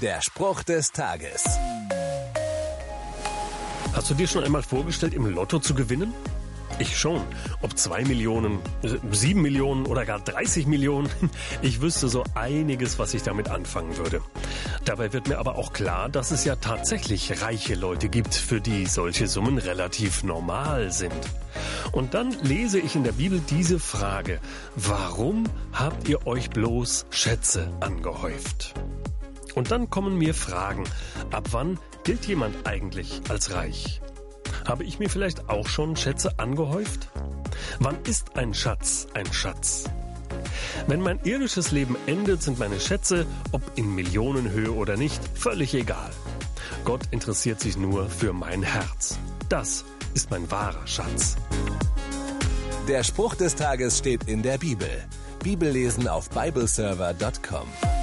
Der Spruch des Tages. Hast du dir schon einmal vorgestellt, im Lotto zu gewinnen? Ich schon. Ob zwei Millionen, äh, sieben Millionen oder gar 30 Millionen. Ich wüsste so einiges, was ich damit anfangen würde. Dabei wird mir aber auch klar, dass es ja tatsächlich reiche Leute gibt, für die solche Summen relativ normal sind. Und dann lese ich in der Bibel diese Frage. Warum habt ihr euch bloß Schätze angehäuft? Und dann kommen mir Fragen. Ab wann gilt jemand eigentlich als reich? Habe ich mir vielleicht auch schon Schätze angehäuft? Wann ist ein Schatz ein Schatz? Wenn mein irdisches Leben endet, sind meine Schätze, ob in Millionenhöhe oder nicht, völlig egal. Gott interessiert sich nur für mein Herz. Das ist mein wahrer Schatz. Der Spruch des Tages steht in der Bibel. Bibellesen auf bibleserver.com.